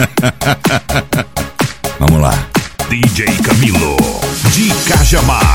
Vamos lá. DJ Camilo, de Cajamar,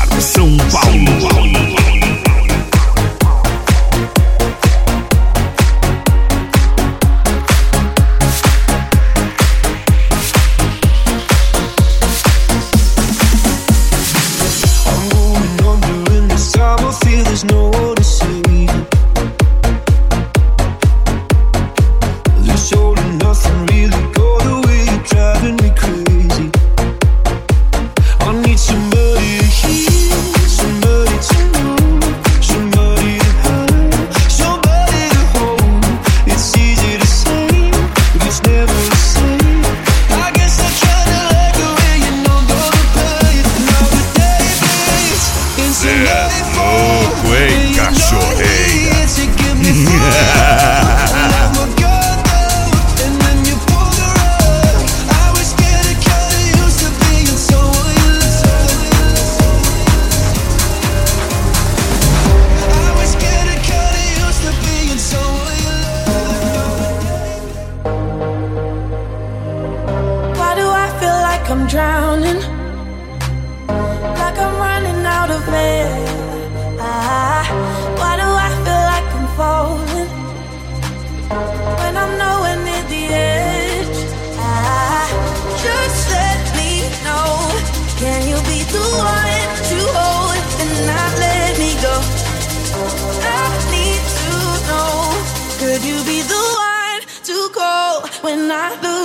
Gonna ride till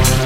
I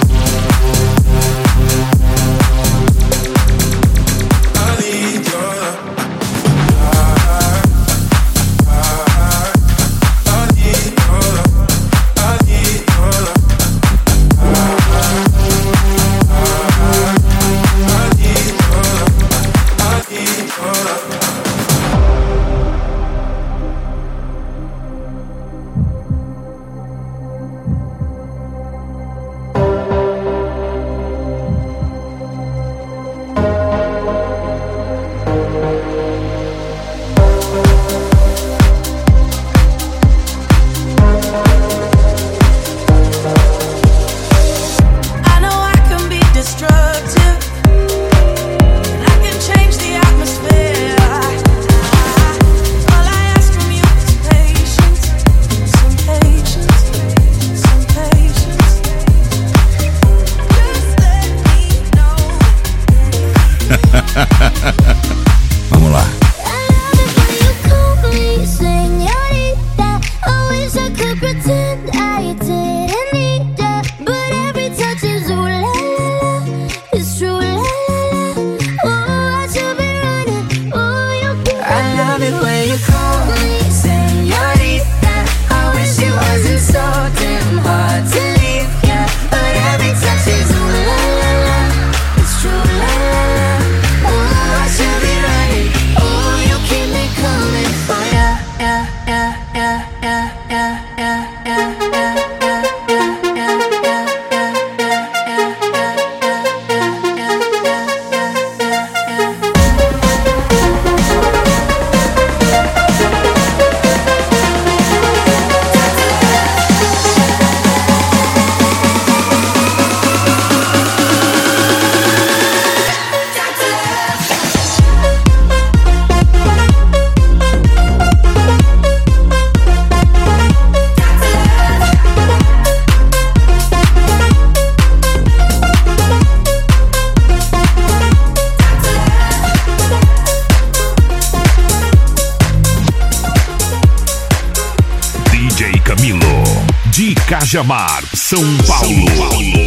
can't more.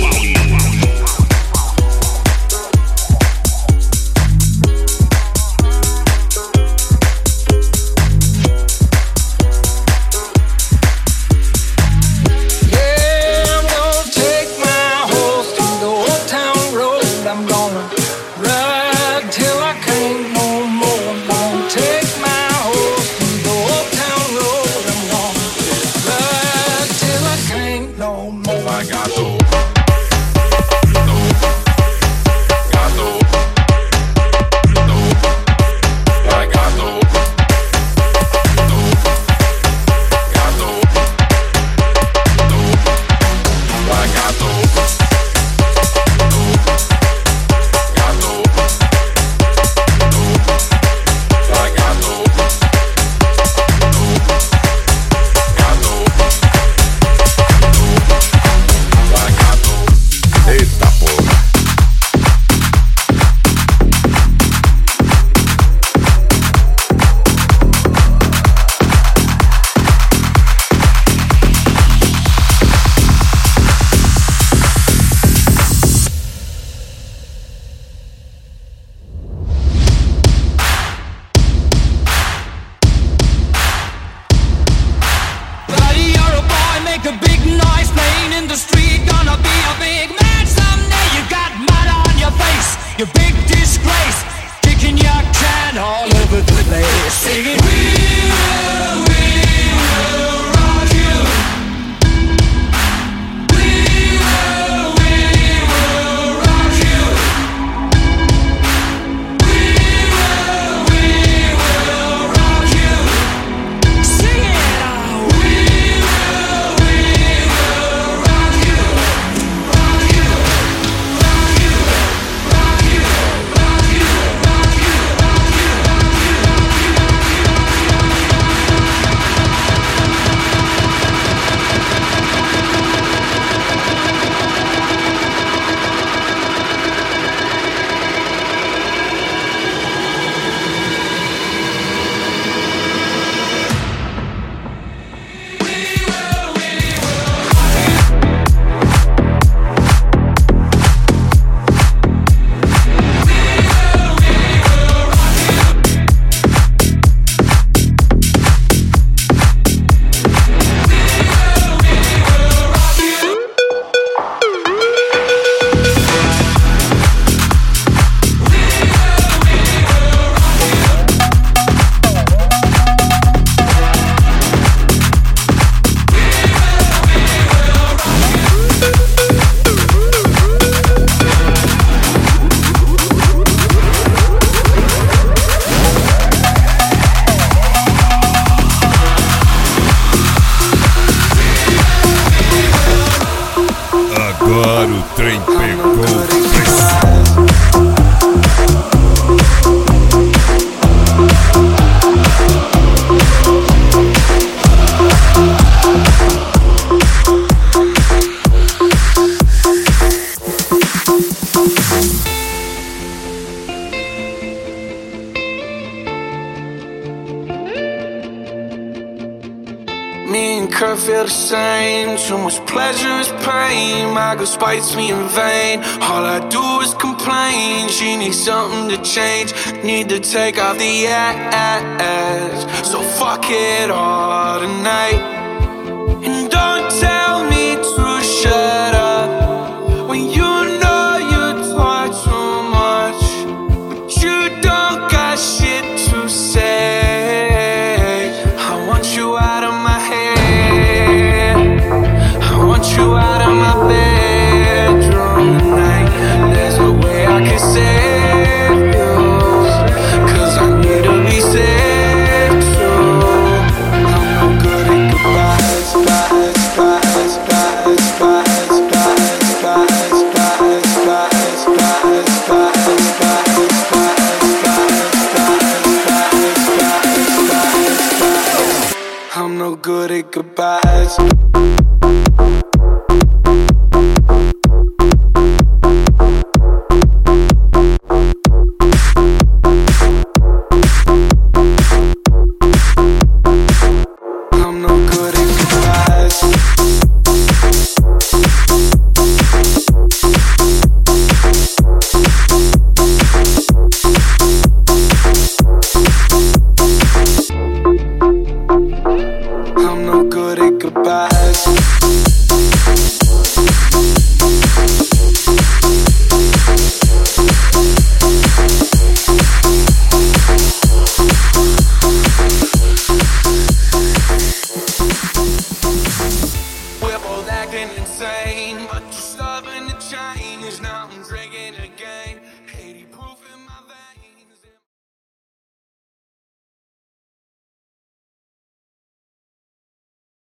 same. Too much pleasure is pain. My girl spites me in vain. All I do is complain. She needs something to change. Need to take off the ass. So fuck it all tonight.